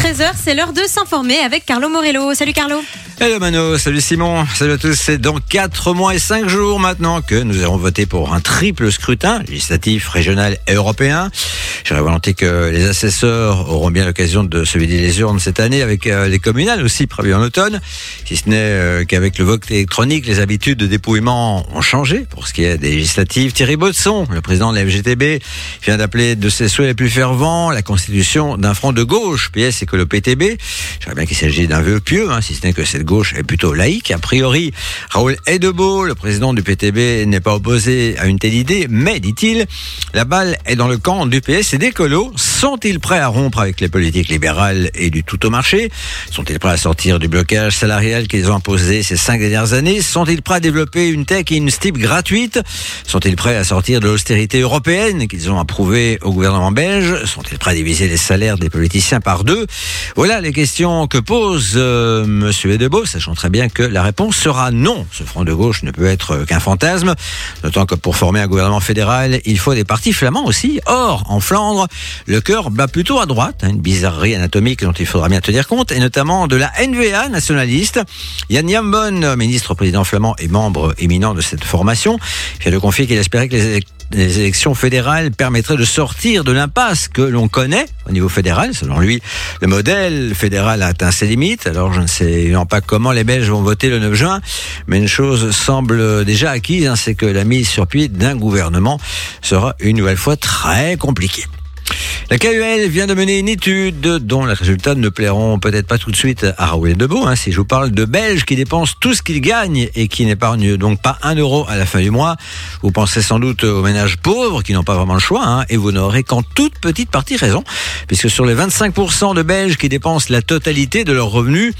13h, c'est l'heure de s'informer avec Carlo Morello. Salut Carlo. Hello Mano, salut Simon, salut à tous. C'est dans 4 mois et 5 jours maintenant que nous allons voter pour un triple scrutin, législatif, régional et européen. J'aurais volonté que les assesseurs auront bien l'occasion de se vider les urnes cette année avec euh, les communales aussi prévues en automne. Si ce n'est euh, qu'avec le vote électronique, les habitudes de dépouillement ont changé pour ce qui est des législatives. Thierry Baudson, le président de la FGTB, vient d'appeler de ses souhaits les plus fervents la constitution d'un front de gauche, PS et que le PTB. Je bien qu'il s'agit d'un vœu pieux, hein, si ce n'est que cette gauche est plutôt laïque. A priori, Raoul Edebeau, le président du PTB, n'est pas opposé à une telle idée, mais, dit-il, la balle est dans le camp du PS et des colos. Sont-ils prêts à rompre avec les politiques libérales et du tout au marché? Sont-ils prêts à sortir du blocage salarial qu'ils ont imposé ces cinq dernières années? Sont-ils prêts à développer une tech et une STIP gratuite? Sont-ils prêts à sortir de l'austérité européenne qu'ils ont approuvée au gouvernement belge? Sont-ils prêts à diviser les salaires des politiciens par deux? Voilà les questions que pose euh, Monsieur Edebeau, sachant très bien que la réponse sera non. Ce front de gauche ne peut être qu'un fantasme, d'autant que pour former un gouvernement fédéral, il faut des partis flamands aussi. Or, en Flandre, le cœur bat plutôt à droite, hein, une bizarrerie anatomique dont il faudra bien tenir compte, et notamment de la NVA nationaliste. Yann Jambon, ministre président flamand et membre éminent de cette formation, vient de confier qu'il espérait que les les élections fédérales permettraient de sortir de l'impasse que l'on connaît au niveau fédéral. Selon lui, le modèle fédéral a atteint ses limites. Alors je ne sais pas comment les Belges vont voter le 9 juin, mais une chose semble déjà acquise, hein, c'est que la mise sur pied d'un gouvernement sera une nouvelle fois très compliquée. La KUL vient de mener une étude dont les résultats ne plairont peut-être pas tout de suite à Raoul Debeau. Hein, si je vous parle de Belges qui dépensent tout ce qu'ils gagnent et qui n'épargnent donc pas un euro à la fin du mois, vous pensez sans doute aux ménages pauvres qui n'ont pas vraiment le choix hein, et vous n'aurez qu'en toute petite partie raison, puisque sur les 25% de Belges qui dépensent la totalité de leurs revenus,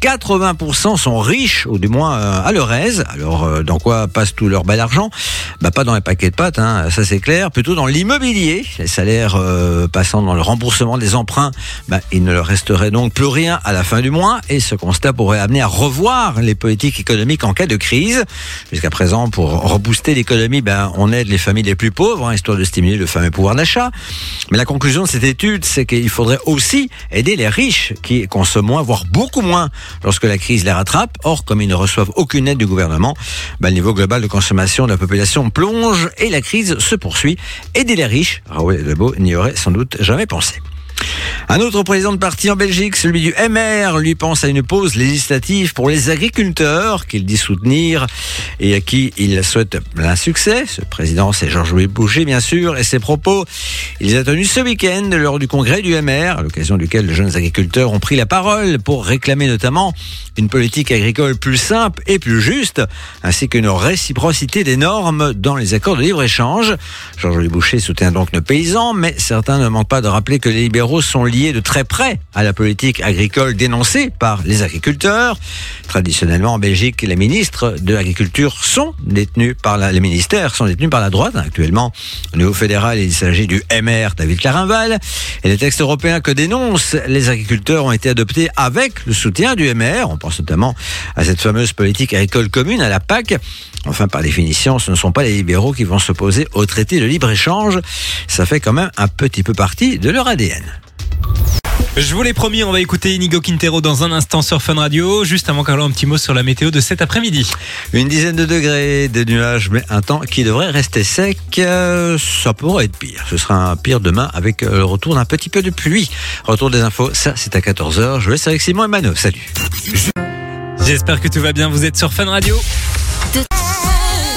80% sont riches, ou du moins euh, à leur aise. Alors, euh, dans quoi passe tout leur bel argent? Bah, pas dans les paquets de pâtes, hein, ça c'est clair. Plutôt dans l'immobilier. Les salaires euh, passant dans le remboursement des emprunts, bah, il ne leur resterait donc plus rien à la fin du mois. Et ce constat pourrait amener à revoir les politiques économiques en cas de crise. Jusqu'à présent, pour rebooster l'économie, bah, on aide les familles les plus pauvres, hein, histoire de stimuler le fameux pouvoir d'achat. Mais la conclusion de cette étude, c'est qu'il faudrait aussi aider les riches qui consomment moins, voire beaucoup moins lorsque la crise les rattrape. Or, comme ils ne reçoivent aucune aide du gouvernement, bah, le niveau global de consommation de la population plonge et la crise se poursuit. Aider les riches, Raoul Lebeau n'y aurait sans doute jamais pensé. Un autre président de parti en Belgique, celui du MR, lui pense à une pause législative pour les agriculteurs qu'il dit soutenir et à qui il souhaite plein succès. Ce président, c'est Georges-Louis Boucher, bien sûr, et ses propos, il les a tenus ce week-end lors du congrès du MR, à l'occasion duquel les jeunes agriculteurs ont pris la parole pour réclamer notamment une politique agricole plus simple et plus juste, ainsi qu'une réciprocité des normes dans les accords de libre-échange. Georges-Louis Boucher soutient donc nos paysans, mais certains ne manquent pas de rappeler que les libéraux sont liés de très près à la politique agricole dénoncée par les agriculteurs. Traditionnellement, en Belgique, les ministres de l'agriculture sont détenus par les ministères sont détenus par la droite. Actuellement, au niveau fédéral, il s'agit du MR David Clarinval. Et les textes européens que dénoncent les agriculteurs ont été adoptés avec le soutien du MR. On pense notamment à cette fameuse politique agricole commune, à la PAC. Enfin, par définition, ce ne sont pas les libéraux qui vont s'opposer au traité de libre-échange. Ça fait quand même un petit peu partie de leur ADN. Je vous l'ai promis, on va écouter Inigo Quintero dans un instant sur Fun Radio. Juste avant, Carlo, un petit mot sur la météo de cet après-midi. Une dizaine de degrés, des nuages, mais un temps qui devrait rester sec. Euh, ça pourrait être pire. Ce sera un pire demain avec euh, le retour d'un petit peu de pluie. Retour des infos, ça c'est à 14h. Je laisse avec Simon et Mano. Salut. J'espère que tout va bien. Vous êtes sur Fun Radio.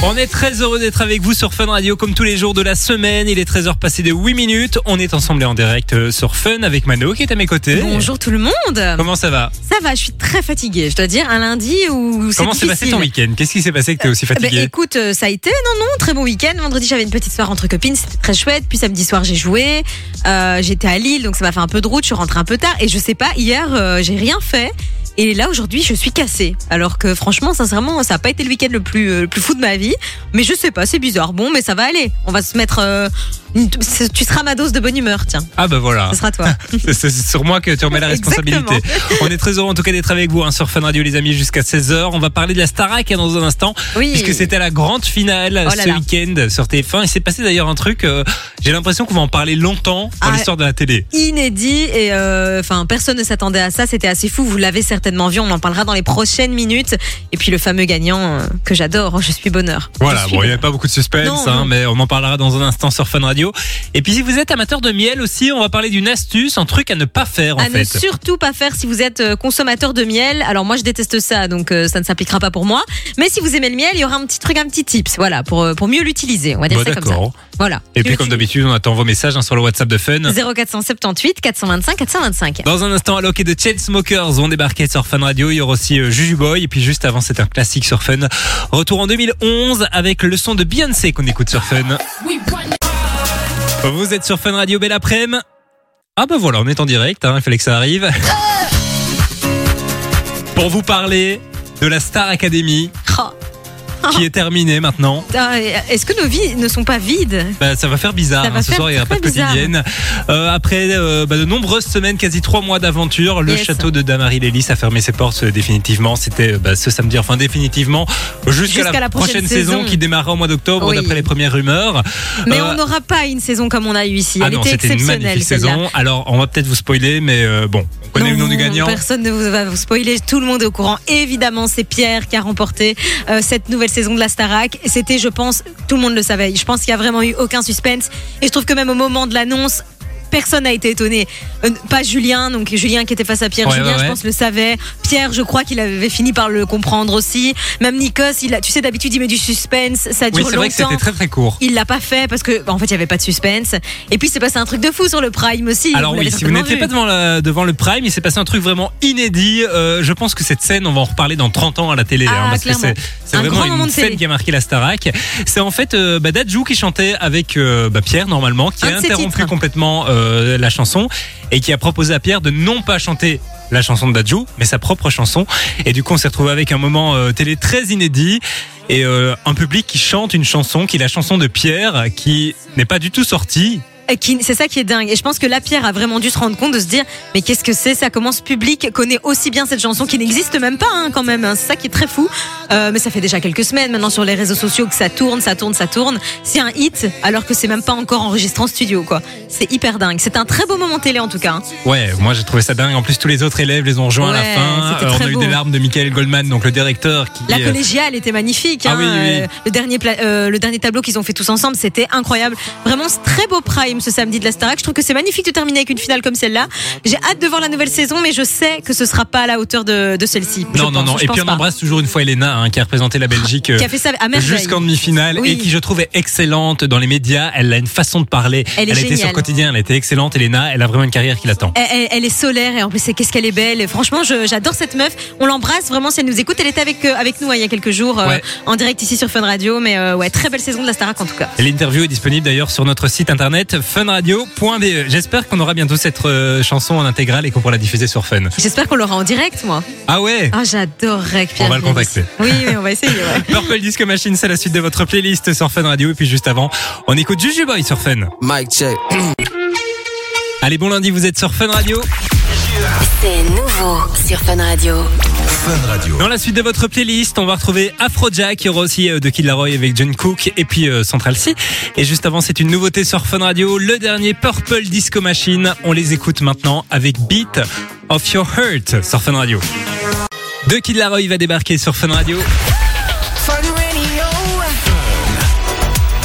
On est très heureux d'être avec vous sur Fun Radio comme tous les jours de la semaine. Il est 13h passé de 8 minutes. On est ensemble en direct euh, sur Fun avec Mano qui est à mes côtés. Bonjour tout le monde. Comment ça va? Ça va, je suis très fatiguée. Je dois dire, un lundi où c'est Comment s'est passé ton week-end? Qu'est-ce qui s'est passé que tu es aussi Eh ben, fatigué écoute, euh, ça a été, non, non, très bon week-end. Vendredi, j'avais une petite soirée entre copines, c'était très chouette. Puis samedi soir, j'ai joué. Euh, J'étais à Lille, donc ça m'a fait un peu de route. Je suis rentrée un peu tard. Et je sais pas, hier, euh, j'ai rien fait. Et là, aujourd'hui, je suis cassée. Alors que franchement, sincèrement, ça n'a pas été le week-end le plus, euh, le plus fou de ma vie. Mais je sais pas, c'est bizarre. Bon, mais ça va aller. On va se mettre. euh, une- tu seras ma dose de bonne humeur, tiens. Ah bah voilà. Ce sera toi. C'est sur moi que tu remets la responsabilité. On est très heureux en tout cas d'être avec vous hein, sur Fun Radio les amis jusqu'à 16h. On va parler de la Starac hein, dans un instant Oui. puisque c'était la grande finale Oh là ce week-end sur TF1. Il s'est passé d'ailleurs un truc, euh, j'ai l'impression qu'on va en parler longtemps dans Ah, l'histoire de la télé. inédit et euh, enfin personne ne s'attendait à ça. C'était assez fou. Vous l'avez certainement vu. On en parlera dans les prochaines minutes. Et puis le fameux gagnant euh, que j'adore. Je suis bonheur. Voilà, bon, il n'y avait pas beaucoup de suspense, Non, hein, non. mais on en parlera dans un instant sur Fun Radio. Et puis si vous êtes amateur de miel aussi, on va parler d'une astuce, un truc à ne pas faire en à ne fait. surtout pas faire si vous êtes euh, consommateur de miel. Alors moi je déteste ça, donc euh, ça ne s'appliquera pas pour moi. Mais si vous aimez le miel, il y aura un petit truc, un petit tips, voilà, pour euh, pour mieux l'utiliser. On va dire Bon, ça comme ça. Voilà. Et puis comme d'habitude, on attend vos messages hein, sur le WhatsApp de Fun. 0478 425 425. Dans un instant, Alok et de Chainsmokers vont débarquer sur Fun Radio. Il y aura aussi euh, Juju Boy. Et puis juste avant, c'est un classique sur Fun. Retour en 2011 avec le son de Beyoncé qu'on écoute sur Fun. Vous êtes sur Fun Radio, belle après-midi. Ah bah voilà, on est en direct, hein, il fallait que ça arrive. Pour vous parler de la Star Academy qui est terminée maintenant. putain, Est-ce que nos vies ne sont pas vides? Bah, ça va faire bizarre. Va hein, ce soir, il n'y aura pas de quotidienne. Euh, après euh, bah, de nombreuses semaines, quasi trois mois d'aventure, le Yes. château de Damary Lélis a fermé ses portes euh, définitivement. C'était euh, bah, ce samedi, enfin définitivement, jusqu'à la, la prochaine, prochaine saison. saison. qui démarrera au mois d'octobre, Oui. d'après les premières rumeurs. Mais Euh, on n'aura pas une saison comme on a eu ici. ah Elle non, était c'était une exceptionnelle. magnifique saison. Alors, on va peut-être vous spoiler, mais euh, bon, on connaît le nom du gagnant. Personne ne vous- va vous spoiler. Tout le monde est au courant. Évidemment, c'est Pierre qui a remporté euh, cette nouvelle saison de la Starac. C'était, je pense, tout le monde le savait. Je pense qu'il y a vraiment eu aucun suspense. Et je trouve que même au moment de l'annonce. Personne n'a été étonné. Euh, pas Julien, donc Julien qui était face à Pierre. Ouais, Julien, ouais, je pense, le savait. Pierre, je crois qu'il avait fini par le comprendre aussi. Même Nikos, il a, tu sais, d'habitude, il met du suspense. Ça Oui, dure c'est vrai que longtemps. c'était très très court. Il l'a pas fait parce que, bah, en fait, il y avait pas de suspense. Et puis, c'est passé un truc de fou sur le Prime aussi. Alors Vous oui, si vous n'étiez pas devant, la- devant le Prime, il s'est passé un truc vraiment inédit. Euh, je pense que cette scène, on va en reparler dans 30 ans à la télé. Ah, hein, parce que clairement. c'est c'est Un vraiment grand une télé. scène qui a marqué la Starac. C'est en fait euh, bah, Dadju qui chantait avec euh, bah, Pierre normalement, qui Un a interrompu titres. complètement euh, la chanson et qui a proposé à Pierre de non pas chanter la chanson de Dadju, mais sa propre chanson. Et du coup, on s'est retrouvé avec un moment euh, télé très inédit. Et euh, un public qui chante une chanson qui est la chanson de Pierre, qui n'est pas du tout sortie. Qui- C'est ça qui est dingue. Et je pense que la Pierre a vraiment dû se rendre compte de se dire mais qu'est-ce que c'est ça Comment ce public connaît aussi bien cette chanson qui n'existe même pas hein, quand même. hein. C'est ça qui est très fou. Euh, mais ça fait déjà quelques semaines maintenant sur les réseaux sociaux que ça tourne, ça tourne, ça tourne. C'est un hit alors que c'est même pas encore enregistré en studio quoi. C'est hyper dingue. C'est un très beau moment télé en tout cas. hein. Ouais, moi j'ai trouvé ça dingue. En plus, tous les autres élèves les ont rejoints à la fin. Euh, on a eu beau. des larmes de Michael Goldman, donc le directeur qui. La euh, collégiale était magnifique. Ah hein. oui, oui, oui. Euh, le dernier euh, le dernier tableau qu'ils ont fait tous ensemble, c'était incroyable. Vraiment, très beau prime ce samedi de la Starac. Je trouve que c'est magnifique de terminer avec une finale comme celle-là. J'ai hâte de voir la nouvelle saison, mais je sais que ce sera pas à la hauteur de, de celle-ci. Non, non, pense, non. Et puis on pas. embrasse toujours une fois Elena, hein, qui a représenté la Belgique. euh. Jusqu'en demi-finale Oui. et qui je trouve est excellente dans les médias. Elle a une façon de parler. Elle est a été sur quotidien, elle a été excellente. Elena, elle a vraiment une carrière qui l'attend. Elle, elle- elle est solaire et en plus qu'est-ce qu'elle est belle. Et franchement, j'adore cette meuf. On l'embrasse vraiment si elle nous écoute. Elle était avec euh, avec nous hein, il y a quelques jours euh, Ouais. en direct ici sur Fun Radio. Mais ouais, très belle saison de la Starac en tout cas. L'interview est disponible d'ailleurs sur notre site internet funradio.be. J'espère qu'on aura bientôt cette euh, chanson en intégrale et qu'on pourra la diffuser sur Fun. J'espère qu'on l'aura en direct, moi. Ah ouais Ah, j'adorerais que Pierre On va le contacter. Oui, on va essayer. ouais. Purple Disco Machine, c'est la suite de votre playlist sur Fun Radio. Et puis juste avant, on écoute Juju Boy sur Fun. Mic check. Allez, bon lundi, vous êtes sur Fun Radio. C'est nouveau sur Fun Radio. Dans la suite de votre playlist, on va retrouver Afrojack, il y aura aussi euh, de Kid Laroi avec John Cook et puis euh, Central C. Et juste avant, c'est une nouveauté sur Fun Radio, le dernier Purple Disco Machine. On les écoute maintenant avec Beat of Your Heart sur Fun Radio. De Kid Laroi va débarquer sur Fun Radio.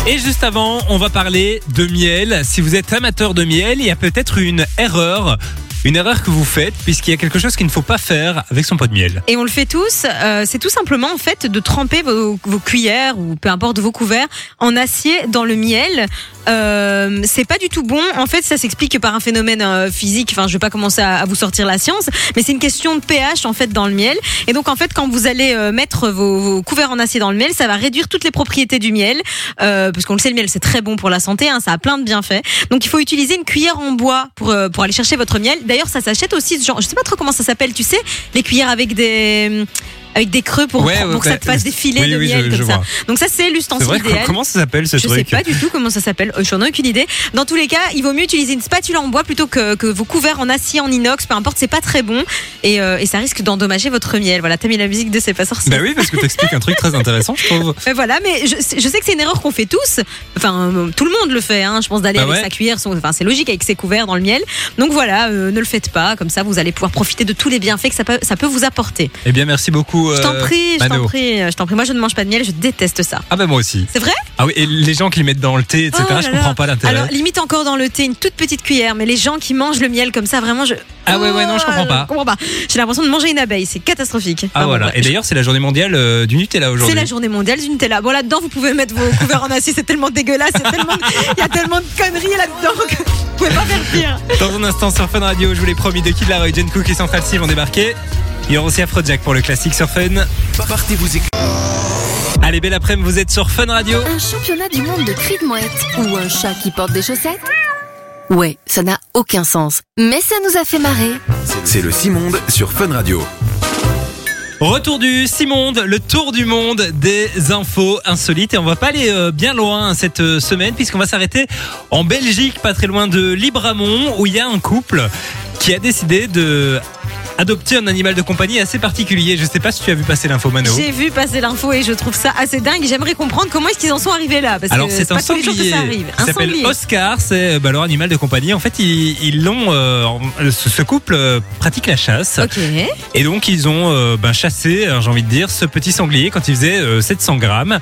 Et juste avant, on va parler de miel. Si vous êtes amateur de miel, il y a peut-être une erreur. Une erreur que vous faites, puisqu'il y a quelque chose qu'il ne faut pas faire avec son pot de miel. Et on le fait tous. euh, c'est tout simplement en fait de tremper vos, vos cuillères ou peu importe vos couverts en acier dans le miel. Euh, c'est pas du tout bon. En fait, ça s'explique par un phénomène euh, physique. Enfin, je vais pas commencer à, à vous sortir la science, mais c'est une question de pH en fait dans le miel. Et donc en fait, quand vous allez euh, mettre vos, vos couverts en acier dans le miel, ça va réduire toutes les propriétés du miel, euh, parce qu'on le sait, le miel c'est très bon pour la santé. Hein, ça a plein de bienfaits. Donc il faut utiliser une cuillère en bois pour euh, pour aller chercher votre miel. D'ailleurs, ça s'achète aussi genre. Je sais pas trop comment ça s'appelle. Tu sais, les cuillères avec des avec des creux pour, Ouais, ouais, pour que ça te fasse des filets oui, de oui, miel je- je comme ça. vois. Donc ça c'est l'ustensile idéal. comment ça s'appelle ce Je sais truc pas du tout comment ça s'appelle. Euh, J'en ai aucune idée. Dans tous les cas, il vaut mieux utiliser une spatule en bois plutôt que, que vos couverts en acier, en inox, peu importe, c'est pas très bon et, euh, et ça risque d'endommager votre miel. Voilà, t'as mis la musique de C'est pas sorcier. Bah oui, parce que t'expliques un truc très intéressant, je trouve. Euh, voilà, mais je, je sais que c'est une erreur qu'on fait tous. Enfin, euh, tout le monde le fait. Hein. Je pense d'aller Bah avec ouais. sa cuillère. son- Enfin, c'est logique avec ses couverts dans le miel. Donc voilà, euh, ne le faites pas. Comme ça, vous allez pouvoir profiter de tous les bienfaits que ça peut, ça peut vous apporter. Eh bien, merci beaucoup. Je t'en euh, prie, je t'en prie, je t'en prie. Moi, je ne mange pas de miel. Je déteste ça. Ah bah moi aussi. C'est vrai? Ah oui, et les gens qui le mettent dans le thé, etc., Oh je comprends pas l'intérêt. Alors, limite encore dans le thé, une toute petite cuillère. Mais les gens qui mangent le miel comme ça, vraiment, je. Ah ouais, ouais, non, je comprends pas. Je comprends pas. J'ai l'impression de manger une abeille. C'est catastrophique. Ah Enfin, bon, voilà. ouais. Et d'ailleurs, c'est la journée mondiale euh, du Nutella C'est aujourd'hui. la journée mondiale du Nutella. Bon, là-dedans, vous pouvez mettre vos couverts en acier. C'est tellement dégueulasse. Il tellement y a tellement de conneries là-dedans que vous pouvez pas faire pire. Dans un instant sur Fun Radio, je vous l'ai promis, de Kid Laroi, Jen Cook et Central C vont débarquer. Il y aura aussi Afrojack pour le classique sur Fun. Partez vous Allez, belle après-midi, vous êtes sur Fun Radio. Un championnat du monde de cris de mouette ou un chat qui porte des chaussettes? Ouais, ça n'a aucun sens. Mais ça nous a fait marrer. C'est le Simonde sur Fun Radio. Retour du Simonde, le tour du monde des infos insolites. Et on va pas aller euh, bien loin cette euh, semaine puisqu'on va s'arrêter en Belgique, pas très loin de Libramont, où il y a un couple qui a décidé de adopter un animal de compagnie assez particulier. Je sais pas si tu as vu passer l'info Mano. J'ai vu passer l'info et je trouve ça assez dingue. J'aimerais comprendre comment est-ce qu'ils en sont arrivés là. Parce Alors c'est un pas sanglier ça arrive. qui Un s'appelle. Oscar, c'est bah, leur animal de compagnie. En fait, ils l'ont, euh, ce, couple euh, pratique la chasse Ok. et donc ils ont euh, ben, chassé, euh, j'ai envie de dire, ce petit sanglier quand il faisait euh, 700 grammes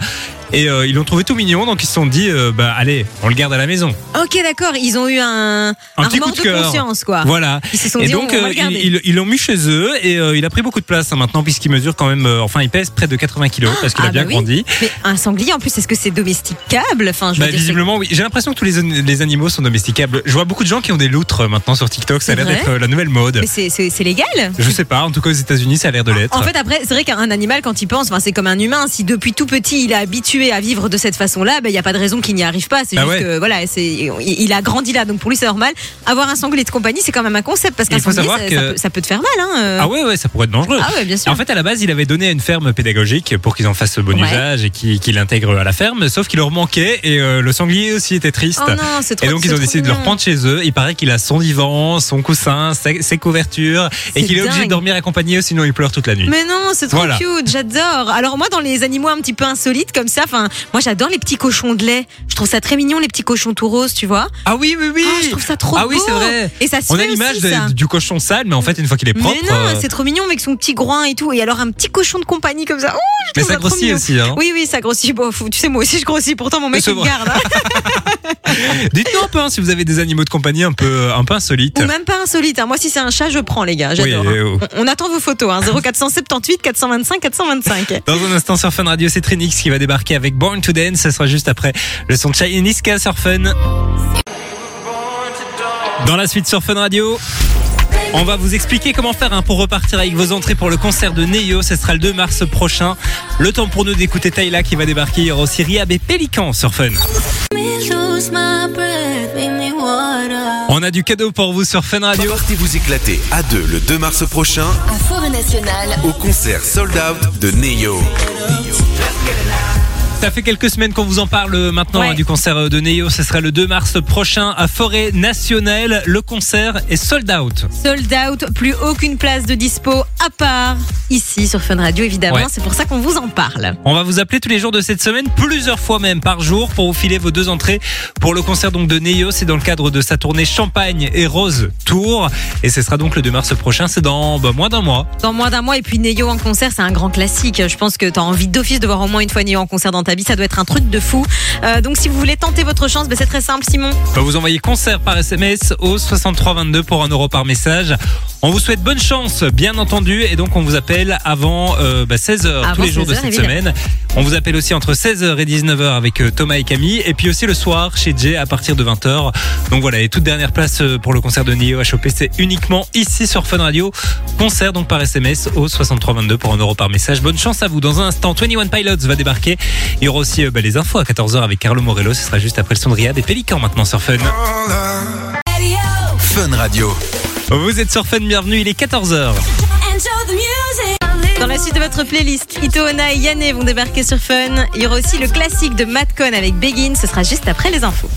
et euh, ils l'ont trouvé tout mignon. Donc ils se sont dit, euh, bah allez, on le garde à la maison. Ok, d'accord. Ils ont eu un, Un petit remords coup de cœur. conscience, quoi. Voilà. Ils se sont Et dit, donc on va euh, le garder. ils l'ont mis chez eux et euh, il a pris beaucoup de place hein, maintenant puisqu'il mesure quand même, enfin il pèse près de 80 kilos parce qu'il Ah, a bien bah oui. grandi. Mais un sanglier, en plus, est-ce que c'est domesticable? Enfin, je veux Bah, dire, c'est- visiblement, oui. J'ai l'impression que tous les, an- les animaux sont domesticables. Je vois beaucoup de gens qui ont des loutres euh, maintenant sur TikTok. Ça a C'est l'air vrai d'être euh, la nouvelle mode. Mais c'est- c'est c'est légal? Je sais pas. En tout cas, aux États-Unis, ça a l'air de l'être. En fait, après, c'est vrai qu'un animal, quand il pense, enfin, c'est comme un humain. Si depuis tout petit, il est habitué à vivre de cette façon-là, ben, il n'y a pas de raison qu'il n'y arrive pas. C'est Bah juste ouais. que, voilà, il a grandi là. Donc, pour lui, c'est normal. Avoir un sanglier de compagnie, c'est quand même un concept parce qu'un sanglier, ça, que- ça peut, ça peut te faire mal, hein. euh. Ah ouais, ouais, ça pourrait être dangereux. Ah ouais, bien sûr. En fait, à la base, il avait donné à une ferme pédagogique pour qu'ils en fassent bon Ouais. usage et qu'ils qu'ils l'intègrent à la ferme. Sauf qu'il leur manquait et euh, le sanglier aussi était triste. Oh non, trop Et donc ils ont décidé de le reprendre chez eux. Il paraît qu'il a son divan, son coussin, ses, ses couvertures et qu'il est obligé de dormir accompagné, sinon il pleure toute la nuit. Mais non, c'est trop Voilà. cute, j'adore. Alors moi, dans les animaux un petit peu insolites comme ça, enfin, moi j'adore les petits cochons de lait. Je trouve ça très mignon, les petits cochons tout roses, tu vois. Ah oui, oui, oui. Ah, je trouve ça trop Ah oui, beau. c'est vrai. Et ça se On fait a l'image aussi, de- ça. du cochon sale, mais en fait, une fois qu'il est propre. Mais non, euh, c'est trop mignon avec son petit groin et tout. Et alors un petit cochon de compagnie comme ça. Oh, je mais ça grossit aussi. Hein. Oui, oui, ça grossit. Bon, tu sais, moi aussi, je grossis. Pourtant, mon mec, il me garde. hein. Dites-nous un peu hein, si vous avez des animaux de compagnie un peu, un peu insolites. Ou même pas insolite. hein. Moi, si c'est un chat, je prends, les gars. J'adore. Oui, euh, On, on attend vos photos. Hein. 0478 425 425. Dans un instant sur Fun Radio, c'est Trinix qui va débarquer avec Born to Dance. Ce sera juste après le son de Chai Niska sur Fun. Dans la suite sur Fun Radio. On va vous expliquer comment faire hein, pour repartir avec vos entrées pour le concert de Neo. Ce sera le 2 mars prochain. Le temps pour nous d'écouter Tayla qui va débarquer. Il y aura aussi Riab et Pélican sur Fun. On a du cadeau pour vous sur Fun Radio. Partez vous éclater à deux le 2 mars prochain À Forêt Nationale, au concert Sold Out de Neo. Ça fait quelques semaines qu'on vous en parle euh, maintenant Ouais. hein, du concert de Neo. Ce sera le 2 mars prochain à Forêt Nationale. Le concert est sold out. Sold out, plus aucune place de dispo à part ici sur Fun Radio, évidemment. Ouais. C'est pour ça qu'on vous en parle. On va vous appeler tous les jours de cette semaine, plusieurs fois même par jour, pour vous filer vos deux entrées pour le concert donc de Neo. C'est dans le cadre de sa tournée Champagne et Rose Tour. Et ce sera donc le 2 mars prochain. C'est dans bah, moins d'un mois. Dans moins d'un mois, et puis Neo en concert, c'est un grand classique. Je pense que tu as envie d'office de voir au moins une fois Neo en concert dans ta vie. Ça doit être un truc de fou. Euh, donc si vous voulez tenter votre chance, ben, c'est très simple, Simon. Vous envoyez concert par SMS au 6322 pour 1 euro par message. On vous souhaite bonne chance, bien entendu, et donc on vous appelle avant euh, bah, 16h tous les jours de 16h, cette évidemment. semaine. On vous appelle aussi entre 16h et 19h avec euh, Thomas et Camille, et puis aussi le soir chez Jay à partir de 20h. Donc voilà, et toute dernière place euh, pour le concert de Neo à choper, c'est uniquement ici sur Fun Radio. Concert donc par SMS au 6322 pour 1 euro par message. Bonne chance à vous. Dans un instant, 21 Pilots va débarquer. Il y aura aussi euh, bah, les infos à 14h avec Carlo Morello. Ce sera juste après le son de Riyad et Pélican maintenant sur Fun. Fun Radio. Vous êtes sur Fun, bienvenue, il est 14h. Dans la suite de votre playlist, Itoona et Yanné vont débarquer sur Fun. Il y aura aussi le classique de Madcon avec Begin. Ce sera juste après les infos.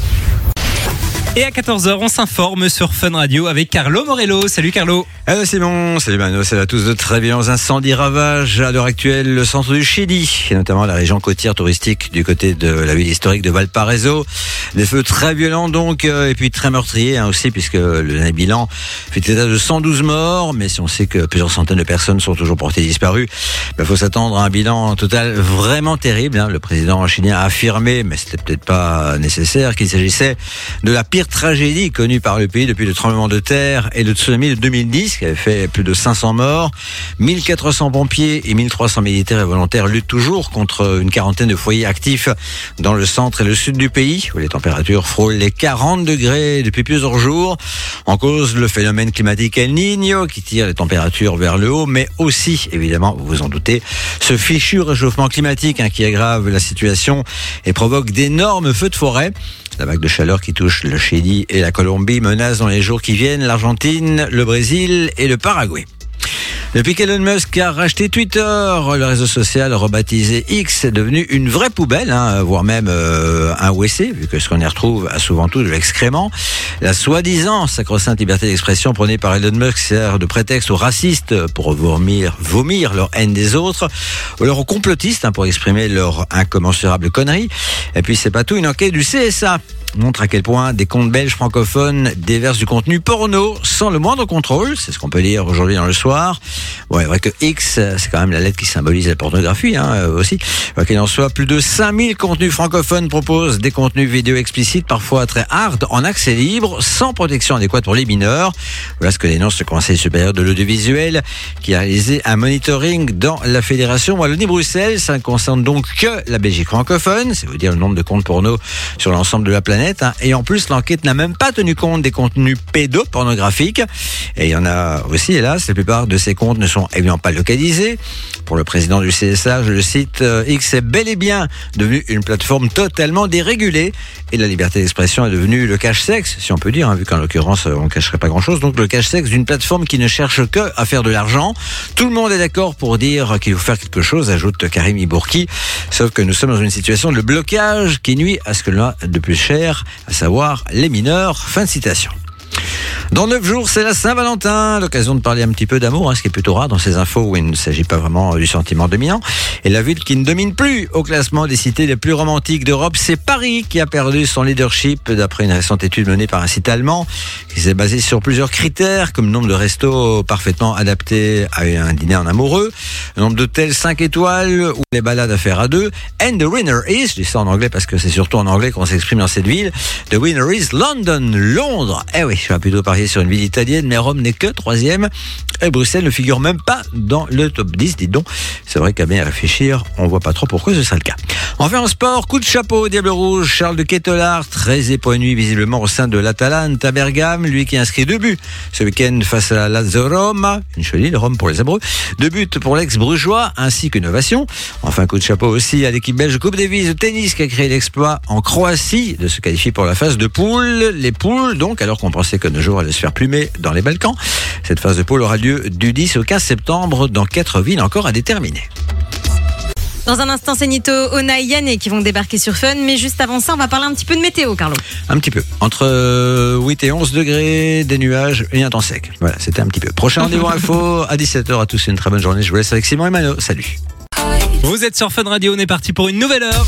Et à 14h, on s'informe sur Fun Radio avec Carlo Morello. Salut Carlo. Hello Simon, salut Mano, salut à tous. De très violents incendies ravagent à l'heure actuelle le centre du Chili, et notamment la région côtière touristique du côté de la ville historique de Valparaiso. Des feux très violents donc, euh, et puis très meurtriers hein, aussi, puisque le bilan fait état de 112 morts, mais si on sait que plusieurs centaines de personnes sont toujours portées disparues, il ben, faut s'attendre à un bilan total vraiment terrible. Hein. Le président chilien a affirmé, mais c'était peut-être pas nécessaire, qu'il s'agissait de la pire tragédie connue par le pays depuis le tremblement de terre et le tsunami de 2010 qui avait fait plus de 500 morts. 1400 pompiers et 1300 militaires et volontaires luttent toujours contre une quarantaine de foyers actifs dans le centre et le sud du pays où les températures frôlent les 40 degrés depuis plusieurs jours. En cause, le phénomène climatique El Niño qui tire les températures vers le haut, mais aussi, évidemment, vous vous en doutez, ce fichu réchauffement climatique hein, qui aggrave la situation et provoque d'énormes feux de forêt. La vague de chaleur qui touche le Chili et la Colombie menace dans les jours qui viennent l'Argentine, le Brésil et le Paraguay. Depuis qu'Elon Musk a racheté Twitter, le réseau social rebaptisé X est devenu une vraie poubelle, hein, voire même euh, un WC, vu que ce qu'on y retrouve a souvent tout de l'excrément. La soi-disant sacro-sainte liberté d'expression prônée par Elon Musk sert de prétexte aux racistes pour vomir, vomir leur haine des autres, ou alors aux complotistes hein, pour exprimer leur incommensurable connerie. Et puis c'est pas tout, une enquête du CSA montre à quel point des comptes belges francophones déversent du contenu porno sans le moindre contrôle. C'est ce qu'on peut lire aujourd'hui dans le soir. Bon, c'est vrai que X, c'est quand même la lettre qui symbolise la pornographie hein, euh, aussi. Qu'il en soit, plus de 5000 contenus francophones proposent des contenus vidéo explicites, parfois très hard, en accès libre, sans protection adéquate pour les mineurs. Voilà ce que dénonce le Conseil supérieur de l'audiovisuel qui a réalisé un monitoring dans la Fédération Wallonie-Bruxelles. Ça ne concerne donc que la Belgique francophone, c'est vous dire le nombre de comptes porno sur l'ensemble de la planète. Hein. Et en plus, l'enquête n'a même pas tenu compte des contenus pédopornographiques. Et il y en a aussi, hélas, la plupart de ces comptes ne sont évidemment pas localisés. Pour le président du CSA, je le cite, euh, X est bel et bien devenu une plateforme totalement dérégulée. Et la liberté d'expression est devenue le cache-sexe, si on peut dire, hein, vu qu'en l'occurrence, on ne cacherait pas grand-chose. Donc le cache-sexe d'une plateforme qui ne cherche que à faire de l'argent. Tout le monde est d'accord pour dire qu'il faut faire quelque chose, ajoute Karim Ibourki. Sauf que nous sommes dans une situation de blocage qui nuit à ce que l'on a de plus cher à savoir les mineurs. Fin de citation. Dans neuf jours, c'est la Saint-Valentin, l'occasion de parler un petit peu d'amour, hein, ce qui est plutôt rare dans ces infos où il ne s'agit pas vraiment du sentiment dominant. Et la ville qui ne domine plus au classement des cités les plus romantiques d'Europe, c'est Paris qui a perdu son leadership d'après une récente étude menée par un site allemand qui s'est basé sur plusieurs critères comme nombre de restos parfaitement adaptés à un dîner en amoureux, nombre d'hôtels 5 étoiles ou les balades à faire à deux. And the winner is, je dis ça en anglais parce que c'est surtout en anglais qu'on s'exprime dans cette ville, the winner is London, Londres. Eh oui, je vais plutôt parier sur une ville italienne, mais Rome n'est que troisième. Et Bruxelles ne figure même pas dans le top 10, dis donc. C'est vrai qu'à bien réfléchir, on voit pas trop pourquoi ce serait le cas. Enfin en sport, coup de chapeau au Diable Rouge, Charles de Kettelard, très épanoui visiblement au sein de l'Atalanta Bergame, lui qui a inscrit deux buts ce week-end face à la Lazio Roma, une jolie Rome pour les Abreux, deux buts pour l'ex-brugeois ainsi qu'une ovation. Enfin coup de chapeau aussi à l'équipe belge Coupe Davis de tennis qui a créé l'exploit en Croatie de se qualifier pour la phase de poule. Les poules donc, alors qu'on pensait que nos jours allaient se faire plumer dans les Balkans. Cette phase de poule aura lieu du 10 au 15 septembre dans quatre villes encore à déterminer. Dans un instant, c'est Nito, Ona et Yanné qui vont débarquer sur Fun. Mais juste avant ça, on va parler un petit peu de météo, Carlo. Un petit peu. Entre euh, 8 et 11 degrés, des nuages et un temps sec. Voilà, c'était un petit peu. Prochain rendez-vous info à 17h. À tous, une très bonne journée. Je vous laisse avec Simon et Mano. Salut. Vous êtes sur Fun Radio, on est parti pour une nouvelle heure.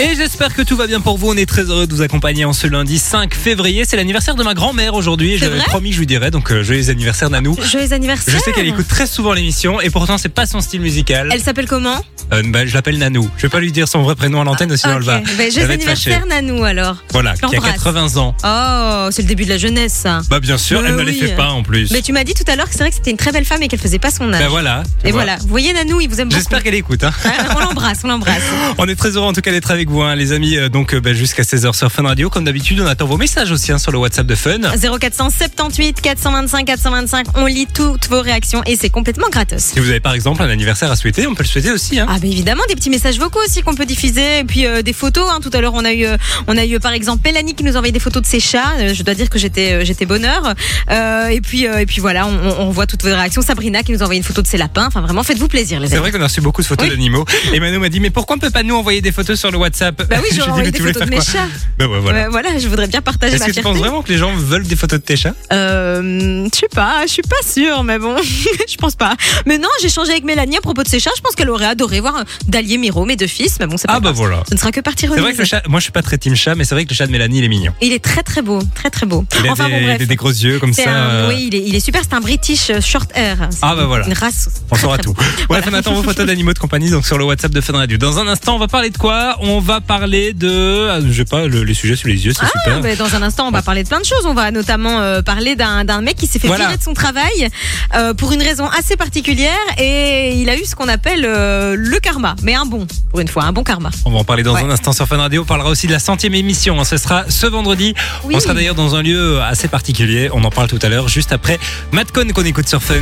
Et j'espère que tout va bien pour vous. On est très heureux de vous accompagner en ce lundi 5 février. C'est l'anniversaire de ma grand-mère aujourd'hui. J'avais promis que je lui dirais. Donc, euh, joyeux anniversaire, Nanou. Joyeux anniversaire. Je sais qu'elle écoute très souvent l'émission et pourtant c'est pas son style musical. Elle s'appelle comment Euh, bah, je l'appelle Nanou. Je vais pas lui dire son vrai prénom à l'antenne, sinon Ok. elle va. Ben, elle joyeux va être fâchée. anniversaire, Nanou, alors. Voilà, qui a l'embrasse. 80 ans. Oh, c'est le début de la jeunesse, ça. Bah bien sûr, Bah elle les oui. fait pas en plus. Mais tu m'as dit tout à l'heure que c'est vrai que c'était une très belle femme et qu'elle faisait pas son âge. Bah voilà. et vois. voilà. Vous voyez, Nanou, il vous aime beaucoup. J'espère qu'elle écoute. Hein. Ah, on l'embrasse, on l'embrasse. On est très heureux en tout cas d'être avec vous, hein, les amis. Euh, Donc euh, bah, jusqu'à 16h sur Fun Radio. Comme d'habitude, on attend vos messages aussi hein, sur le WhatsApp de Fun. 0478 425 425. On lit toutes vos réactions et c'est complètement gratos. Si vous avez par exemple un anniversaire à souhaiter, on peut le souhaiter aussi. Hein. Ah bah, évidemment, des petits messages vocaux aussi qu'on peut diffuser, et puis euh, des photos. Tout à l'heure, on a eu, on a eu par exemple Mélanie qui nous a envoyé des photos de ses chats. Je dois dire que j'étais, j'étais bonheur. Euh, et puis, euh, et puis voilà, on, on voit toutes vos réactions. Sabrina qui nous a envoyé une photo de ses lapins. Enfin, vraiment, faites-vous plaisir, les C'est amis. vrai qu'on a reçu beaucoup de photos Oui. d'animaux. Et Mano m'a dit, mais pourquoi on peut pas nous envoyer des photos sur le WhatsApp? Bah oui, j'aurais envoyé des photos de mes chats. Ben ouais, voilà. Je voudrais bien partager Est-ce que tu penses vraiment que les gens veulent des photos de tes chats? Euh, je sais pas, je suis pas sûre, mais bon, je pense pas. Mais non, j'ai changé avec Mélanie à propos de ses chats. Je pense qu'elle aurait adoré voir euh, Dalier Miro, mes deux fils, mais bon, c'est pas Ah bah grave. voilà. Ce ne sera que partie C'est remise. vrai que le chat, moi je suis pas très team chat, mais c'est vrai que le chat de Mélanie il est mignon. Il est très très beau, très très beau. Il a enfin des, bon, bref. des- des gros yeux comme C'est ça. un- euh, oui, il est, il est super. C'est un British euh, short hair. C'est Ah bah voilà. Une race. On saura tout. Bref, on attend vos photos d'animaux de compagnie donc sur le WhatsApp de Fun Radio. Dans un instant, on va parler de quoi? On va parler de, ah, je sais pas, le- les sujets sous les yeux, c'est Ah, super. bah, dans un instant, on va parler de plein de choses. On va notamment euh, parler d'un d'un mec qui s'est fait Voilà. virer de son travail euh, pour une raison assez particulière et il a eu ce qu'on appelle euh, le karma, mais un bon, pour une fois, un bon karma. On va en parler dans Ouais. un instant sur Fun Radio. On parlera aussi de la centième émission. hein. Ce sera ce vendredi. Oui. On sera d'ailleurs dans un lieu assez particulier. On en parle tout à l'heure, juste après Madcon qu'on écoute sur Fun.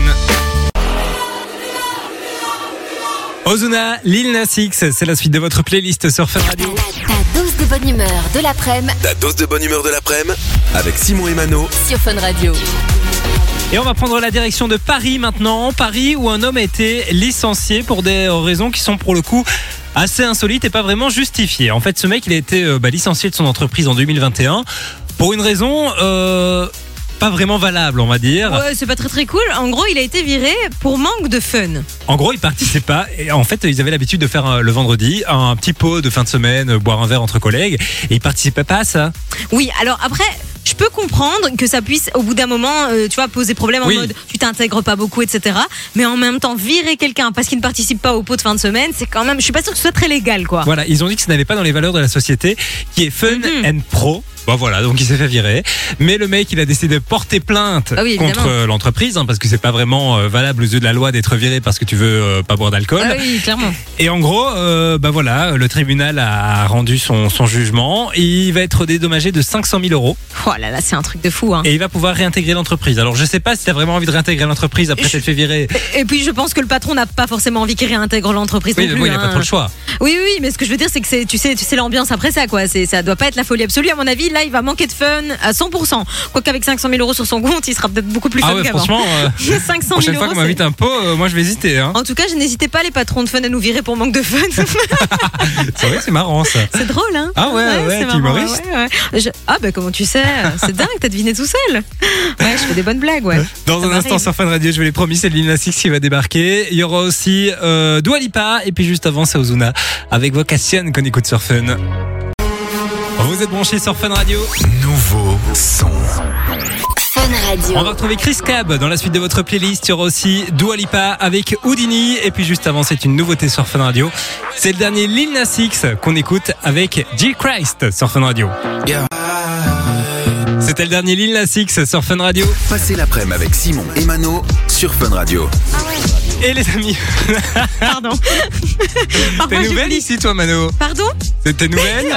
Ozuna, Lil Nas X, c'est la suite de votre playlist sur Fun Radio. Ta dose de bonne humeur de l'après-midi Ta dose de bonne humeur de l'après-midi avec Simon et Mano sur Fun Radio. Et on va prendre la direction de Paris maintenant. Paris où un homme a été licencié pour des raisons qui sont pour le coup assez insolites et pas vraiment justifiées. En fait, ce mec, il a été euh, bah, licencié de son entreprise en 2021 pour une raison euh, pas vraiment valable, on va dire. Ouais, c'est pas très très cool. En gros, il a été viré pour manque de fun. En gros, il participait pas. Et en fait, ils avaient l'habitude de faire euh, le vendredi un petit pot de fin de semaine, euh, boire un verre entre collègues. Et il participait pas à ça. Oui, alors après, je peux comprendre que ça puisse, au bout d'un moment, euh, tu vois, poser problème Oui. en mode tu t'intègres pas beaucoup, etc. Mais en même temps, virer quelqu'un parce qu'il ne participe pas au pot de fin de semaine, c'est quand même, je suis pas sûre que ce soit très légal, quoi. Voilà, ils ont dit que ce n'avait pas dans les valeurs de la société, qui est fun Mhm. and pro. Bon voilà, donc il s'est fait virer. Mais le mec, il a décidé de porter plainte Ah oui, contre euh, l'entreprise, hein, parce que c'est pas vraiment euh, valable aux yeux de la loi d'être viré parce que tu veux euh, pas boire d'alcool. Ah oui, clairement. Et en gros, euh, bah voilà, le tribunal a rendu son, son jugement. Il va être dédommagé de 500 000 euros Oh là là, c'est un truc de fou, hein. et il va pouvoir réintégrer l'entreprise. Alors je sais pas si t'as vraiment envie de réintégrer l'entreprise après Je- t'être fait virer. Et puis, je pense que le patron n'a pas forcément envie qu'il réintègre l'entreprise Oui, non plus. il a pas hein. trop le choix. Oui, oui, mais ce que je veux dire, c'est que tu sais, tu sais l'ambiance après ça, quoi. Ça doit pas être la folie absolue. À mon avis, là, il va manquer de fun à 100%. Quoique avec 500 000 euros sur son compte, il sera peut-être beaucoup plus Ah fun ouais, qu'avant. franchement, euh, 500 000 prochaine fois euros, qu'on m'invite un pot, euh, moi je vais hésiter. Hein. En tout cas, je n'hésitez pas les patrons de fun à nous virer pour manque de fun. C'est vrai, c'est marrant ça. c'est drôle, hein Ah ouais, ouais, marrant, ouais. Je- Ah bah comment tu sais? C'est dingue, t'as deviné tout seul. Ouais, je fais des bonnes blagues, ouais. Dans Ça un instant sur Fun Radio, je vous l'ai promis, c'est Lil Nas qui va débarquer. Il y aura aussi euh, Dua Lipa et puis juste avant c'est Ozuna avec Vocation qu'on écoute sur Fun. Vous êtes branchés sur Fun Radio. Nouveau son. Fun Radio. On va retrouver Chris Cab dans la suite de votre playlist. Il y aura aussi Dua Lipa avec Houdini. Et puis juste avant, c'est une nouveauté sur Fun Radio. C'est le dernier Lil Nas X qu'on écoute avec Jill Christ sur Fun Radio. C'était le dernier Lil Nas X sur Fun Radio. Passez l'après-midi avec Simon et Mano sur Fun Radio. Et les amis, Pardon. T'es nouvelle ici toi Mano Pardon C'est tes nouvelles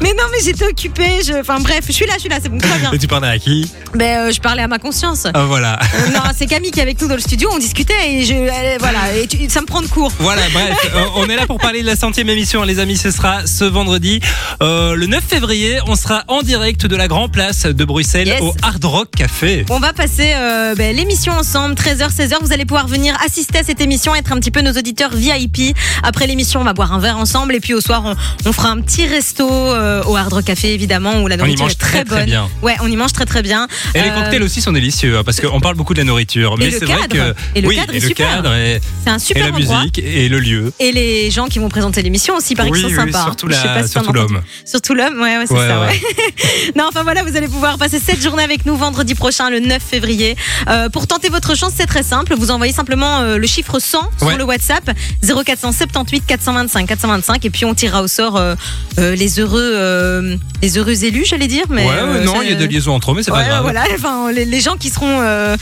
Mais non, mais j'étais occupée. Je... Enfin bref, je suis là, je suis là, c'est bon, va bien. Et tu parlais à qui Ben, euh, je parlais à ma conscience. Ah voilà. Euh, non, c'est Camille qui est avec nous dans le studio, on discutait et je, elle- voilà, et tu- ça me prend de court. Voilà, bref, euh, on est là pour parler de la centième émission, les amis. Ce sera ce vendredi, Euh, le 9 février. On sera en direct de la Grand Place de Bruxelles Yes. au Hard Rock Café. On va passer euh, ben, l'émission ensemble, 13h, 16h. Vous allez pouvoir venir assister cette émission, être un petit peu nos auditeurs VIP. Après l'émission, on va boire un verre ensemble et puis au soir, on, on fera un petit resto euh, au Hard Rock Café, évidemment, où la nourriture est très, très, très bonne. bien. Ouais, on y mange très très bien. Et les Euh, cocktails aussi sont délicieux, hein, parce qu'on parle beaucoup de la nourriture. Mais c'est vrai que. Et le oui, cadre et est super. et, C'est un et super la endroit. musique et le lieu. Et les gens qui vont présenter l'émission aussi, paraît Oui, qu'ils sont oui, sympas. surtout la- si surtout l'homme. Surtout l'homme, ouais, ouais c'est Ouais, ça, ouais. non, enfin voilà, vous allez pouvoir passer cette journée avec nous vendredi prochain, le 9 février. Euh, pour tenter votre chance, c'est très simple. Vous envoyez simplement euh, le chiffre 100 Ouais. sur le WhatsApp 0478 425 425 et puis on tirera au sort euh, euh, les heureux euh, les heureux élus, j'allais dire. Mais ouais, ouais, euh, non, il y a des liaisons entre eux, mais c'est Ouais, pas grave. Voilà, enfin les, les gens qui seront euh,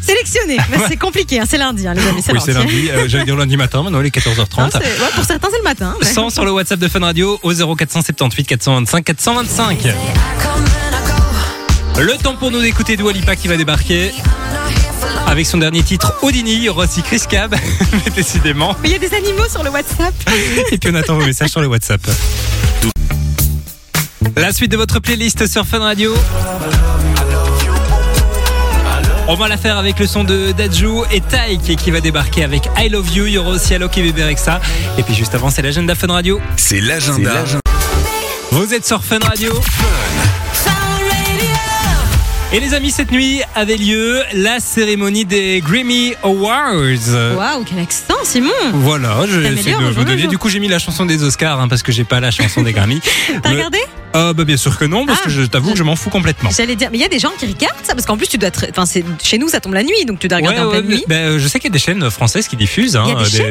sélectionnés. Mais C'est compliqué, hein, c'est lundi, hein, les amis. Oui, c'est lundi. euh, J'allais dire lundi matin, maintenant il est Hein, 14h30. c'est- ouais, pour certains, c'est le matin. mais- 100 sur le WhatsApp de Fun Radio au 0478 425 425. Le temps pour nous d'écouter Dua Lipa qui va débarquer. Avec son dernier titre, Odini, il y aura aussi Chris Cab, mais décidément. Mais il y a des animaux sur le WhatsApp. Et puis on attend vos messages sur le WhatsApp. La suite de votre playlist sur Fun Radio. On va la faire avec le son de Dajou et Taïk qui va débarquer avec I Love You. Il y aura aussi Alok et Bébé Rexa. Et puis juste avant, c'est l'agenda Fun Radio. C'est l'agenda. Vous êtes sur Fun Radio. Et les amis, cette nuit avait lieu la cérémonie des Grammy Awards. Waouh, quel accent, Simon. Voilà, je de vous donner. Du coup, j'ai mis la chanson des Oscars hein, parce que j'ai pas la chanson des Grammy. T'as regardé? Ah bah bien sûr que non, parce Ah. que je t'avoue que je m'en fous complètement. J'allais dire, mais il y a des gens qui regardent ça parce qu'en plus tu dois, être- enfin chez nous ça tombe la nuit donc tu dois regarder en ouais, pleine nuit. ben, euh, je sais qu'il y a des chaînes françaises qui diffusent, hein,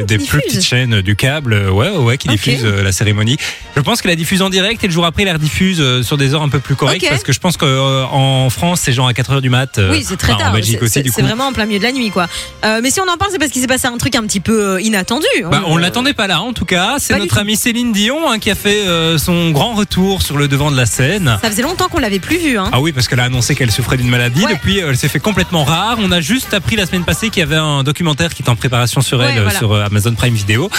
des plus petites chaînes du câble, euh, ouais, ouais, ouais, qui diffusent euh, la cérémonie. Je pense qu'elle la diffuse en direct et le jour après, elle la rediffuse euh, sur des heures un peu plus correctes parce que je pense qu'en France, c'est genre à 4 heures du mat. euh, Oui, c'est très enfin, tard. En Belgique aussi, du coup. c'est vraiment en plein milieu de la nuit, quoi. Euh, mais si on en parle, c'est parce qu'il s'est passé un truc un petit peu euh, inattendu. Bah, on euh, l'attendait pas là, en tout cas. C'est notre amie Céline Dion hein, qui a fait euh, son grand retour sur le devant de la scène. Ça faisait longtemps qu'on l'avait plus vu. Hein. Ah oui, parce qu'elle a annoncé qu'elle souffrait d'une maladie. Ouais. Depuis, euh, elle s'est fait complètement rare. On a juste appris la semaine passée qu'il y avait un documentaire qui est en préparation sur elle euh, voilà. sur euh, Amazon Prime Video.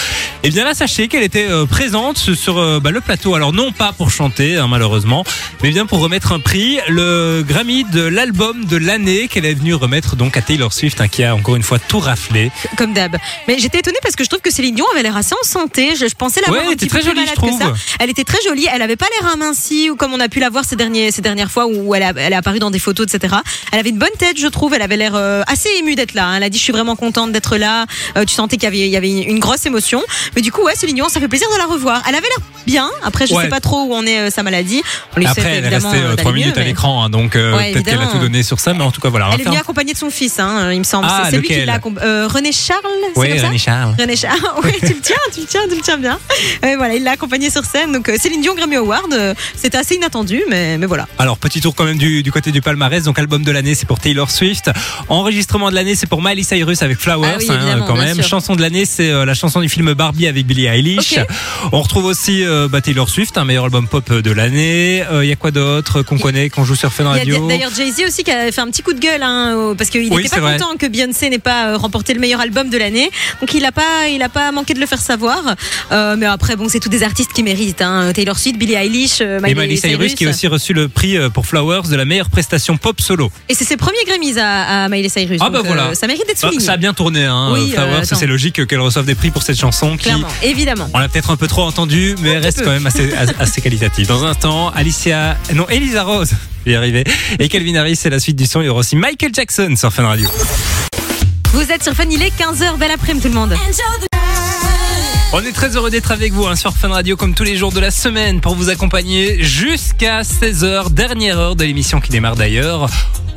Et bien là, sachez qu'elle était présente sur bah, le plateau. Alors non pas pour chanter, hein, malheureusement, mais bien pour remettre un prix, le Grammy de l'album de l'année qu'elle est venue remettre donc à Taylor Swift, hein, qui a encore une fois tout raflé. Comme d'hab. Mais j'étais étonnée parce que je trouve que Céline Dion avait l'air assez en santé. Je, je pensais la Ouais, voir un petit peu très jolie, je malade que ça. Elle était très jolie. Elle avait pas l'air amincie ou comme on a pu la voir ces, derniers, ces dernières fois où elle, a- elle est apparue dans des photos, etc. Elle avait une bonne tête, je trouve. Elle avait l'air euh, assez émue d'être là. hein. Elle a dit je suis vraiment contente d'être là. Euh, tu sentais qu'il y avait, il y avait une grosse émotion. Mais du coup, ouais, Céline Dion, ça fait plaisir de la revoir. Elle avait l'air bien. Après, je Ouais. sais pas trop où en est euh, sa maladie. On lui souhaite Après, elle est restée euh, euh, d'aller trois minutes mieux, à l'écran, hein, donc euh, Ouais, peut-être qu'elle a tout donné sur ça, mais en tout cas voilà. Elle est venue accompagnée de son fils, hein, il me semble. Ah, c'est lui qui l'a René Charles, Oui, René Charles. René Charles, oui, tu le tiens, tu le tiens, tu le tiens bien. Voilà, il l'a accompagné sur scène. Donc Céline Dion Grammy Award, c'était assez inattendu, mais, mais voilà. Alors, petit tour quand même du, du côté du palmarès. Donc, album de l'année, c'est pour Taylor Swift. Enregistrement de l'année, c'est pour Miley Cyrus avec Flowers, Ah oui, hein, quand même. Chanson de l'année, c'est euh, la chanson du film Barbie avec Billie Eilish. On retrouve aussi euh, bah, Taylor Swift, un meilleur album pop de l'année. Il y a quoi d'autre qu'on connaît, qu'on joue sur Fun Il y a Radio? d'ailleurs Jay-Z aussi qui a fait un petit coup de gueule, hein, parce qu'il n'était pas vrai. content que Beyoncé n'ait pas euh, remporté le meilleur album de l'année. Donc il n'a pas, il a pas manqué de le faire savoir. Euh, mais après, bon, c'est tous des artistes qui méritent. Hein. Taylor Swift, Billie Eilish, Et Miley, Cyrus qui a aussi reçu le prix euh, pour Flowers de la meilleure prestation pop solo. Et c'est ses premiers Grammys à, à Miley Cyrus. Ah donc, bah voilà. euh, ça mérite d'être Ah, souligné. ça a bien tourné, hein, Oui, euh, Flowers. euh, c'est logique qu'elle reçoive des prix pour cette chanson qui, Clairement, évidemment. On l'a peut-être un peu trop entendu, mais elle reste quand même assez, assez qualitative. Dans un instant, Alicia, non, Elisa Rose, je vais y arriver. Et Calvin Harris, c'est la suite du son. Il y aura aussi Michael Jackson sur Fun Radio. Vous êtes sur Fun, il est 15h, belle après-midi tout le monde. On est très heureux d'être avec vous hein, sur Fun Radio comme tous les jours de la semaine pour vous accompagner jusqu'à 16h, dernière heure de l'émission qui démarre d'ailleurs.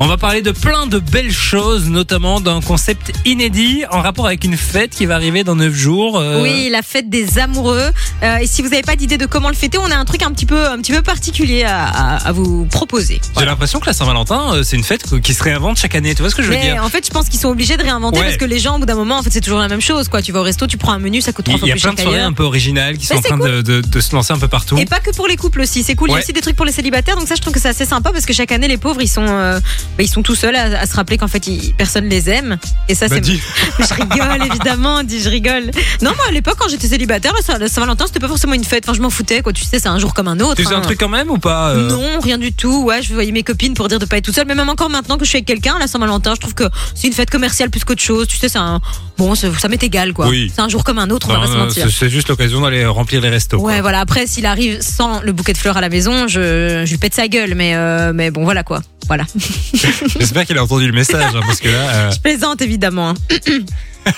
On va parler de plein de belles choses, notamment d'un concept inédit en rapport avec une fête qui va arriver dans 9 jours. euh, Oui, la fête des amoureux. Euh, et si vous n'avez pas d'idée de comment le fêter, on a un truc un petit peu, un petit peu particulier à, à- à vous proposer. J'ai l'impression que la Saint-Valentin, euh, c'est une fête qui se réinvente chaque année. Tu vois ce que je veux Mais dire? en fait, je pense qu'ils sont obligés de réinventer Ouais. parce que les gens, au bout d'un moment, en fait, c'est toujours la même chose. Quoi. Tu vas au resto, tu prends un menu, ça coûte trois fois plus plein de soirées un peu originales qui sont Mais en train de, de- de se lancer un peu partout. Et pas que pour les couples aussi, c'est cool. Il y Ouais. a aussi des trucs pour les célibataires, donc ça, je trouve que c'est assez sympa parce que chaque année, les pauvres, ils sont, euh, bah, ils sont tout seuls à, à se rappeler qu'en fait, ils- personne les aime. Et ça, Bah, c'est. je rigole, évidemment, dis, je rigole. Non, moi, à l'époque, quand j'étais célibataire, la la Saint-Valentin, c'était pas forcément une fête. Enfin, je m'en foutais, quoi. Tu sais, c'est un jour comme un autre. Tu fais un hein. truc quand même ou pas euh? Non, rien du tout. Ouais, je voyais mes copines pour dire de pas être toute seule. Mais même encore maintenant que je suis avec quelqu'un, la Saint-Valentin, je trouve que c'est une fête commerciale plus qu'autre chose. Tu sais, c'est un. Bon, ça, ça m'est égal, quoi. Oui. C'est un jour comme un autre, on va Mentir. c'est juste l'occasion d'aller remplir les restos. quoi. Ouais, voilà. Après, s'il arrive sans le bouquet de fleurs à la maison, je, je lui pète sa gueule. Mais, euh, mais bon, voilà quoi. Voilà. J'espère qu'il a entendu le message hein, parce que là. euh, Je plaisante évidemment. hein.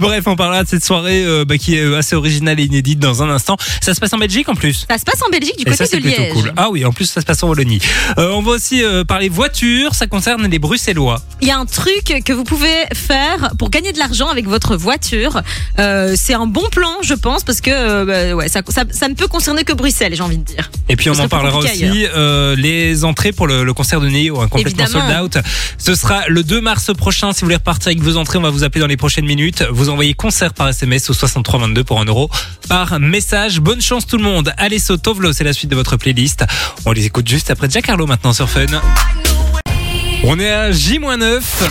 Bref, on parlera de cette soirée euh, bah, qui est euh, assez originale et inédite dans un instant. Ça se passe en Belgique en plus. Ça se passe en Belgique du Et côté ça, c'est de plutôt Liège. cool. Ah oui, en plus, ça se passe en Wallonie. Euh, on va aussi euh, parler voiture. Ça concerne les Bruxellois. Il y a un truc que vous pouvez faire pour gagner de l'argent avec votre voiture. Euh, c'est un bon plan, je pense, parce que euh, bah, ouais, ça, ça, ça ne peut concerner que Bruxelles, j'ai envie de dire. Et puis on en parlera aussi euh, les entrées pour le, le concert de Neo, hein, complètement Évidemment. sold out. Ce sera le 2 mars prochain. Si vous voulez repartir avec vos entrées, on va vous appeler dans les prochaines minutes. Vous envoyez concert par SMS au 6322 pour 1 euro par message. Bonne chance tout le monde. Allez, Tovlo, c'est la suite de votre playlist. On les écoute juste après Jack Harlow maintenant sur Fun. On est à J-9. Fun.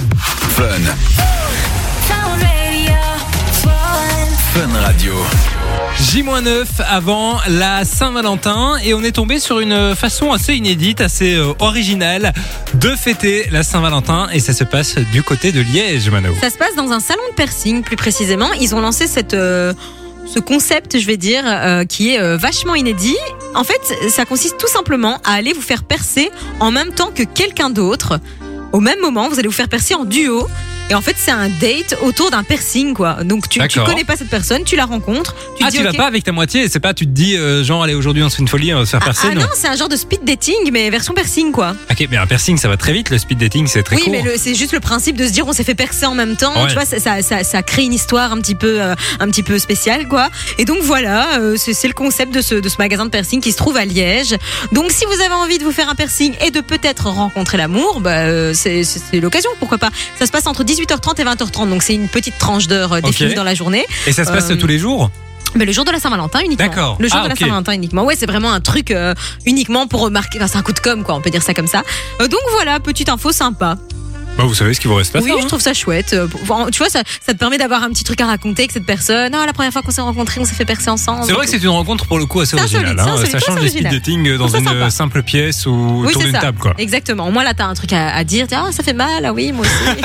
Fun Radio. J-9 avant la Saint-Valentin et on est tombé sur une façon assez inédite, assez euh, originale de fêter la Saint-Valentin et ça se passe du côté de Liège, Mano. Ça se passe dans un salon de piercing, plus précisément. Ils ont lancé cette, euh, ce concept, je vais dire, euh, qui est vachement inédit. En fait, ça consiste tout simplement à aller vous faire percer en même temps que quelqu'un d'autre. Au même moment, vous allez vous faire percer en duo. Et en fait, c'est un date autour d'un piercing, quoi. Donc, tu, tu connais pas cette personne, tu la rencontres. Tu Ah, dis, tu vas ok, pas avec ta moitié, c'est pas tu te dis euh, genre allez aujourd'hui on se fait une folie, on va se faire Ah, percer, ah non. non, c'est un genre de speed dating, mais version piercing, quoi. Ok, mais un piercing ça va très vite, le speed dating c'est très oui, court. mais c'est juste le principe de se dire on s'est fait percer en même temps. Ouais. Tu vois, ça, ça, ça, ça crée une histoire un petit peu, euh, un petit peu spéciale, quoi. Et donc voilà, euh, c'est le concept de ce, de ce magasin de piercing qui se trouve à Liège. Donc si vous avez envie de vous faire un piercing et de peut-être rencontrer l'amour, bah, euh, c'est l'occasion, pourquoi pas. Ça se passe entre 18h30 et 20h30, donc c'est une petite tranche d'heure euh, définie dans la journée. Et ça se passe Euh, tous les jours? Mais le jour de la Saint-Valentin uniquement. D'accord. Le jour Ah, de la. Saint-Valentin uniquement. Ouais, c'est vraiment un truc euh, uniquement pour remarquer. Enfin, c'est un coup de com, quoi. On peut dire ça comme ça. Euh, donc voilà, petite info sympa. Bah vous savez ce qu'il vous reste pas Oui, je trouve ça chouette. Euh, Tu vois, ça, ça te permet d'avoir un petit truc à raconter avec cette personne. Ah, la première fois qu'on s'est rencontrés, on s'est fait percer ensemble. C'est vrai que c'est une rencontre pour le coup assez originale. hein. Ça change des speed dating dans une sympa. simple pièce ou Oui, autour d'une table quoi. Exactement. Au moins, là, t'as un truc à, à dire. Ah, ça fait mal. Ah oui, moi aussi.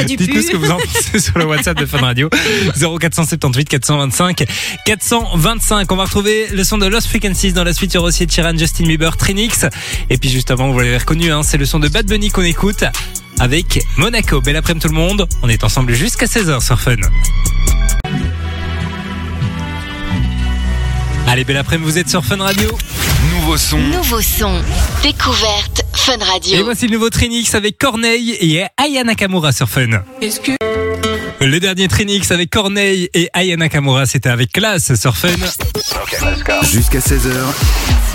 Du Dites-nous ce que vous en pensez sur le WhatsApp de Fun Radio 0478 425 425. On va retrouver le son de Lost Frequencies dans la suite. Il y aura aussi Chiran, Justin Bieber, Trinix. Et puis juste avant, vous l'avez reconnu, hein, c'est le son de Bad Bunny qu'on écoute avec Monaco. Belle après-midi tout le monde. On est ensemble jusqu'à 16h sur Fun. Allez, belle après-midi, vous êtes sur Fun Radio. Nouveau son. Nouveau son. Découverte Fun Et Radio. voici le nouveau Trinix avec Corneille et Aya Nakamura sur Fun. Le dernier Trinix avec Corneille et Aya Nakamura, c'était avec classe sur Fun. Jusqu'à 16h.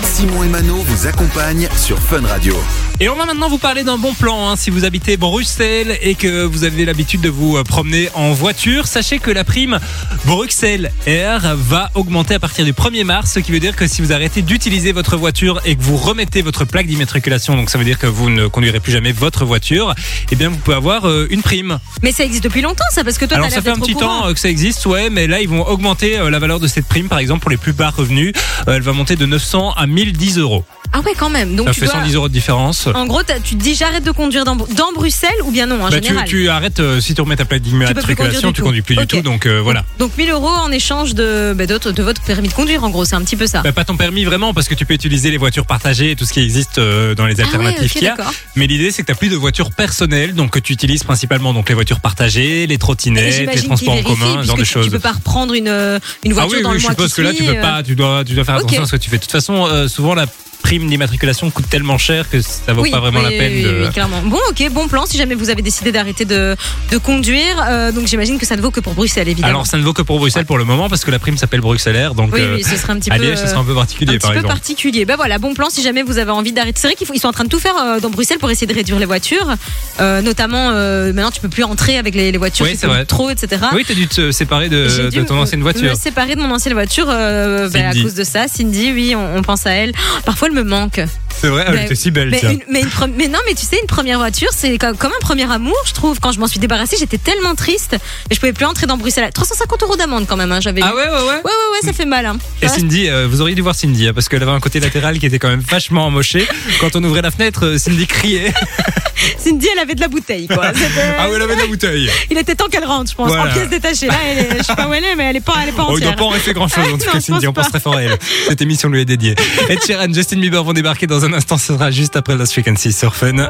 Simon et Mano vous accompagnent sur Fun Radio. Et on va maintenant vous parler d'un bon plan. hein. Si vous habitez Bruxelles et que vous avez l'habitude de vous euh, promener en voiture, sachez que la prime Bruxelles Air va augmenter à partir du 1er mars, ce qui veut dire que si vous arrêtez d'utiliser votre voiture et que vous remettez votre plaque d'immatriculation, donc ça veut dire que vous ne conduirez plus jamais votre voiture, eh bien vous pouvez avoir euh, une prime. Mais ça existe depuis longtemps, ça, parce que toi, Alors ça fait un petit temps euh, que ça existe, ouais, mais là ils vont augmenter euh, la valeur de cette prime, par exemple pour les plus bas revenus, euh, elle va monter de 900 à 1010 euros. Ah ouais, quand même. Donc Ça tu fait dois- 110 euros de différence. En gros, tu te dis j'arrête de conduire dans, dans Bruxelles ou bien non en Bah, tu, général. tu arrêtes euh, si tu remets ta plaque d'immatriculation, tu tout. conduis plus du tout, donc euh, voilà. Donc 1000 euros en échange de, bah, de, de votre permis de conduire, en gros, c'est un petit peu ça. Bah, pas ton permis vraiment parce que tu peux utiliser les voitures partagées et tout ce qui existe euh, dans les ah ouais, alternatives ok, qu'il y a. Mais l'idée c'est que tu n'as plus de voitures personnelles, donc que tu utilises principalement donc les voitures partagées, les Et trottinettes, les transports en commun, ce genre de choses. Tu peux pas reprendre une, euh, une Ah voiture oui, dans oui, le je mois suppose qui que là tu peux euh. pas, tu dois, tu dois faire attention à ce que tu fais. De toute façon, euh, souvent la prime d'immatriculation coûte tellement cher que ça vaut Oui, pas vraiment oui, la peine oui, de. oui, clairement. Bon, ok, bon plan. Si jamais vous avez décidé d'arrêter de, de conduire, euh, donc j'imagine que ça ne vaut que pour Bruxelles, évidemment. Alors ça ne vaut que pour Bruxelles pour le moment parce que la prime s'appelle Bruxelles Air, donc oui, euh, ce serait un petit peu. Liège, ce euh, sera un peu particulier un par petit peu exemple. particulier. Ben voilà, bon plan si jamais vous avez envie d'arrêter. C'est vrai qu'ils sont en train de tout faire euh, dans Bruxelles pour essayer de réduire les voitures. Euh, notamment, euh, maintenant tu peux plus entrer avec les, les voitures qui vrai. trop, etc. Oui, t'as dû te séparer de, ton ancienne voiture. Me séparer de mon ancienne voiture euh, ben, à cause de ça. Cindy, oui, on, on pense à elle. Parfois, elle me manque. C'est vrai, elle Mais- était si belle, Mais, tiens. une- mais, une pre- mais non, mais tu sais, une première voiture, c'est comme, comme un premier amour, je trouve. Quand je m'en suis débarrassée, j'étais tellement triste. Et je pouvais plus entrer dans Bruxelles. 350 euros d'amende quand même, hein, j'avais. Ah ouais, ouais, ouais. Ouais, ouais, ouais, ça fait mal. Hein. Et Ouais, Cindy, euh, vous auriez dû voir Cindy, hein, parce qu'elle avait un côté latéral qui était quand même vachement moché. Quand on ouvrait la fenêtre, euh, Cindy criait. Cindy, elle avait de la bouteille, quoi. C'était- Ah oui, elle avait de la bouteille. Il était temps qu'elle rentre, je pense, Voilà. en pièces détachées. Là, elle est- je sais pas où elle est, mais elle est pas, elle est pas Oh, il doit entière. pas en rester grand chose, en Ah, tout non, cas, Cindy, pense on pense très fort à elle. Cette émission lui est dédiée. Ed Sheeran, Justin Bieber vont débarquer dans un instant, ce sera juste après Lost Frequency sur Fun.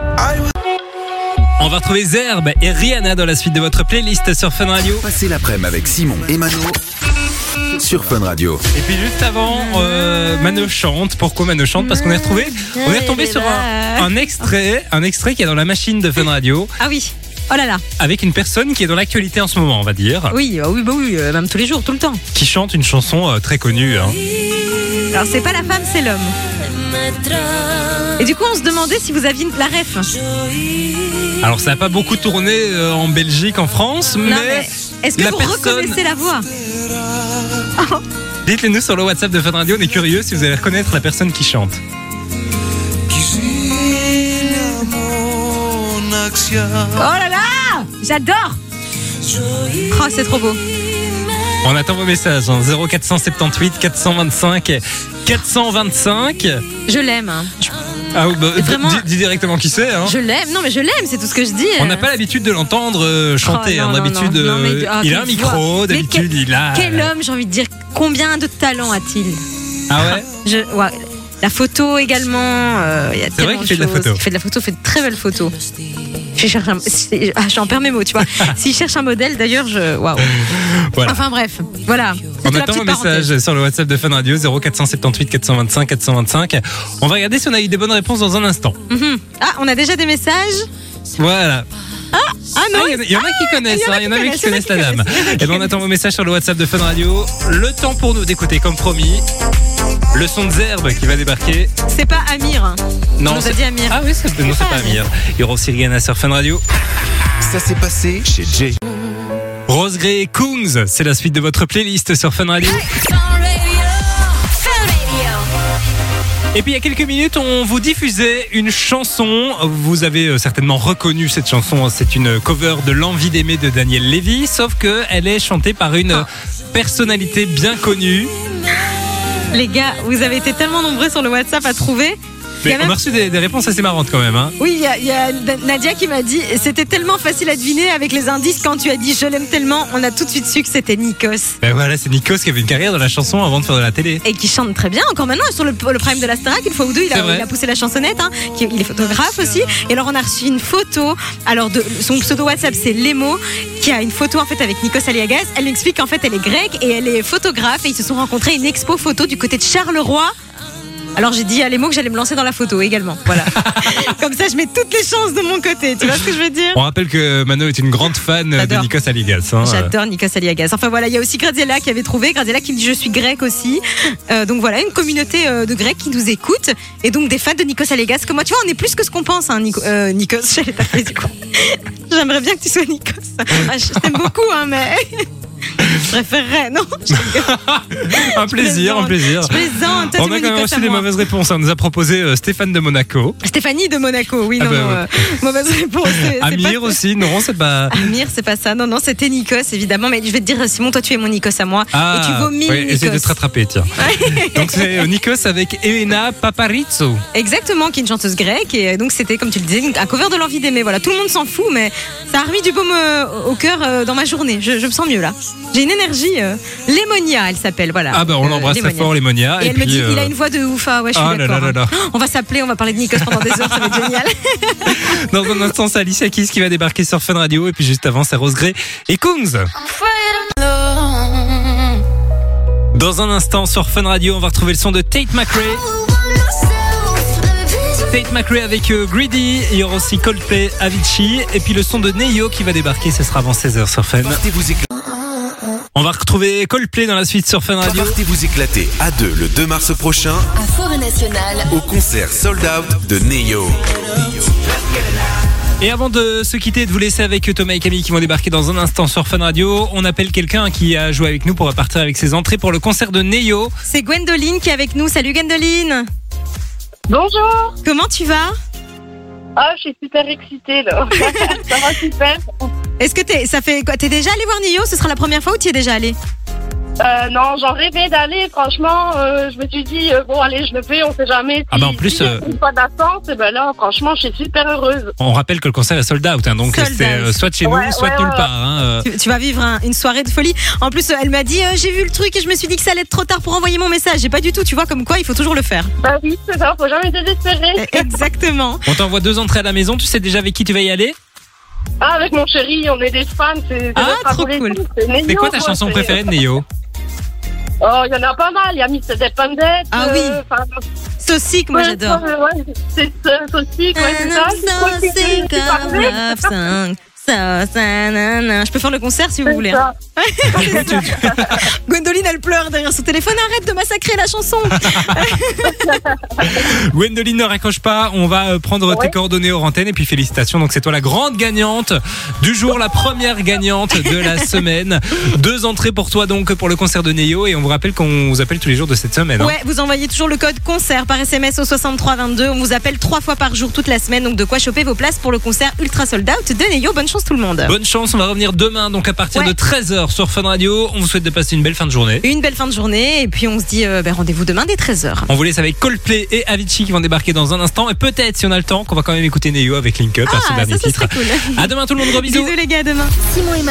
On va retrouver Zerbe et Rihanna dans la suite de votre playlist sur Fun Radio. Passez l'après-midi avec Simon et Mano sur Fun Radio. Et puis juste avant, euh, Mano chante. Pourquoi Mano chante? Parce qu'on est retrouvé, on est retombé sur un, un extrait, un extrait qui est dans la machine de Fun Radio Ah oui. Oh là là. avec une personne qui est dans l'actualité en ce moment, on va dire, Oui, bah oui, bah oui, euh, même tous les jours, tout le temps. qui chante une chanson euh, très connue. hein. Alors, c'est pas la femme, c'est l'homme. Et du coup, on se demandait si vous aviez la ref. Alors ça n'a pas beaucoup tourné euh, en Belgique, en France, mais, Non, mais est-ce que la vous personne- reconnaissez la voix dites-le nous sur le WhatsApp de Fun Radio. On est curieux si vous allez reconnaître la personne qui chante. Oh là là J'adore Oh, c'est trop beau. On attend vos messages. Hein. 0478 425 425. Je l'aime. hein. Ah, bah, Vraiment. dis, dis directement qui c'est. Hein. Je l'aime. Non, mais je l'aime, c'est tout ce que je dis. On n'a pas l'habitude de l'entendre euh, chanter. Oh, hein. non, non, D'habitude, non. Non, mais- euh, ah, il a un micro. D'habitude, quel- il a. Quel homme, j'ai envie de dire. Combien de talent a-t-il? Ah ouais? Je, ouais, La photo également. euh, il y a C'est vrai qu'il fait de la photo. Il fait de la photo, il fait de très belles photos. Je cherche un, ah, j'en perds mes mots, tu vois. S'il cherche un modèle, d'ailleurs, je. Waouh. Voilà. Enfin bref, voilà. On attend vos messages sur le WhatsApp de Fun Radio 0478 425 425. On va regarder si on a eu des bonnes réponses dans un instant. Mhm. Ah, on a déjà des messages? Voilà. Ah non Ah, Il y en a- il y, en a qui connaissent, il y en a hein, il y en a qui qui connaissent, la dame. connaissent, il y en a qui Et ben on attend vos messages sur le WhatsApp de Fun Radio. Le temps pour nous d'écouter comme promis. Le son de Zerbe qui va débarquer. C'est pas Amir. hein. On nous a c'est- dit Amir. Ah oui, c'est non, c'est pas pas Amir. Amir. Il y aura aussi Rihanna sur Fun Radio. Ça s'est passé chez Jay. Rose Gray et Kungs, c'est la suite de votre playlist sur Fun Radio. Et puis il y a quelques minutes, on vous diffusait une chanson. Vous avez euh, certainement reconnu cette chanson. C'est une cover de L'envie d'aimer de Daniel Lévy, sauf que elle est chantée par une Ah. personnalité bien connue. Les gars, vous avez été tellement nombreux sur le WhatsApp à trouver. Mais on a reçu des, des réponses assez marrantes quand même. Hein. Oui, il y a, il y a Nadia qui m'a dit c'était tellement facile à deviner avec les indices quand tu as dit je l'aime tellement. On a tout de suite su que c'était Nikos. Ben voilà, c'est Nikos qui avait une carrière dans la chanson avant de faire de la télé. Et qui chante très bien encore maintenant sur le, le prime de la Starac une fois ou deux il a, vrai. il a poussé la chansonnette hein, qui- il est photographe aussi et alors on a reçu une photo alors de son pseudo WhatsApp c'est Lemo qui a une photo en fait avec Nikos Aliagas elle lui explique qu'en fait elle est grecque et elle est photographe et ils se sont rencontrés à une expo photo du côté de Charleroi alors j'ai dit à Lemo que j'allais me lancer dans la photo également voilà comme ça je mets toutes les chances de mon côté tu vois ce que je veux dire? On rappelle que Mano est une grande fan de J'adore. Nikos Aligas. hein. J'adore Nikos Aliagas. Enfin voilà, il y a aussi Graziella qui avait trouvé. Graziella qui me dit je suis grecque aussi. Euh, donc voilà, une communauté euh, de Grecs qui nous écoute. Et donc des fans de Nikos Aliagas. Comme moi, tu vois, on est plus que ce qu'on pense, hein, Nico- euh, Nikos. J'allais du coup. J'aimerais bien que tu sois Nikos. Ah, je t'aime beaucoup, hein, mais. Je préférerais, non un plaisir, un plaisir. Je plaisante. Toi, On a quand même reçu des moi. mauvaises réponses. On nous a proposé euh, Stéphane de Monaco. Stéphanie de Monaco, oui, Ah non, bah, non. ouais. euh, mauvaise réponse. c'est- c'est Amir pas- aussi, non, c'est pas. Amir, c'est pas ça. Non, non, c'était Nikos, évidemment. Mais je vais te dire, Simon, toi, tu es mon Nikos à moi. et tu vomis Ah, ouais, essaie de Nikos. te rattraper, tiens. Donc c'est euh, Nikos avec Elena Paparizzo. Exactement, qui est une chanteuse grecque. Et euh, donc, c'était, comme tu le disais, une- un cover de l'envie d'aimer. Voilà, tout le monde s'en fout, mais ça a remis du baume euh, au cœur euh, dans ma journée. Je, je me sens mieux là. J'ai une énergie. euh, Lémonia, elle s'appelle. Voilà. Ah bah on Euh, l'embrasse très Lémonia. fort, les Monia. Et, elle me dit, il a euh, une voix de ouf. Ah ouais, je suis Ah là d'accord. là là là. hein. On va s'appeler, on va parler de Nikos pendant des heures, ça va être génial. dans un instant, c'est Alicia Keys qui va débarquer sur Fun Radio. Et puis juste avant, c'est Rose Gray et Kungs. Dans un instant, sur Fun Radio, on va retrouver le son de Tate McRae. Tate McRae avec euh, Greedy. Il y aura aussi Coldplay, Avicii. Et puis le son de Neyo qui va débarquer. Ce sera avant 16h sur Fun. Partez vous, éclater, On va retrouver Coldplay dans la suite sur Fun Radio. partez vous éclater à deux le 2 mars prochain À Forêt Nationale, au concert Sold Out de Neo. Et avant de se quitter et de vous laisser avec Thomas et Camille qui vont débarquer dans un instant sur Fun Radio, on appelle quelqu'un qui a joué avec nous pour repartir avec ses entrées pour le concert de Neo. C'est Gwendoline qui est avec nous. Salut Gwendoline. Bonjour Comment tu vas? Ah, je suis super excitée là. ça va super. Est-ce que t'es, ça fait quoi T'es déjà allé voir Nio? Ce sera la première fois ou tu y es déjà allé? Euh, non, j'en rêvais d'aller. Franchement, euh, je me suis dit euh, bon allez, je le fais. On sait jamais. Si, Ah bah, en plus, si euh, une fois d'attente, et ben là, franchement, je suis super heureuse. On rappelle que le concert est sold out, hein, donc Sold c'est out. euh, soit chez Ouais, nous, soit ouais, nulle ouais. part. hein, euh. tu, tu vas vivre un- une soirée de folie. En plus, elle m'a dit euh, j'ai vu le truc et je me suis dit que ça allait être trop tard pour envoyer mon message. J'ai pas du tout. Tu vois comme quoi il faut toujours le faire. Bah oui, c'est ça. Faut jamais désespérer. Exactement. On t'envoie deux entrées à la maison, tu sais déjà avec qui tu vas y aller? Ah, avec mon chéri, on est des fans. C'est c'est Ah, trop favori. cool. C'est C'est quoi ta quoi, chanson c'est- préférée de Neo? Oh, il y en a pas mal. Il y a Mr. Dependent. Ah oui. euh, Saucique, moi ouais, j'adore. ouais, ouais, c'est ça. C'est ça. Ça. Je peux faire le concert si vous voulez. hein. Gwendoline, elle pleure derrière son téléphone. Arrête de massacrer la chanson. Gwendoline ne raccroche pas. On va euh, prendre tes Ouais. coordonnées hors antenne et puis félicitations. Donc c'est toi la grande gagnante du jour, la première gagnante de la semaine. Deux entrées pour toi donc pour le concert de Neo et on vous rappelle qu'on vous appelle tous les jours de cette semaine. hein. Ouais, vous envoyez toujours le code concert par SMS au 6322. On vous appelle trois fois par jour toute la semaine. Donc de quoi choper vos places pour le concert ultra sold out de Neyo. Bonne chance tout le monde. Bonne chance, on va revenir demain donc à partir Ouais. de 13h sur Fun Radio. On vous souhaite de passer une belle fin de journée. Une belle fin de journée. Et puis on se dit euh, ben, rendez-vous demain dès 13h. On vous laisse avec Coldplay et Avicii qui vont débarquer dans un instant et peut-être si on a le temps qu'on va quand même écouter Neo avec Link Up à ce Ah, dernier ça, ce titre. serait cool. À demain tout le monde, gros bisous. Bisous les gars, à demain. Simon et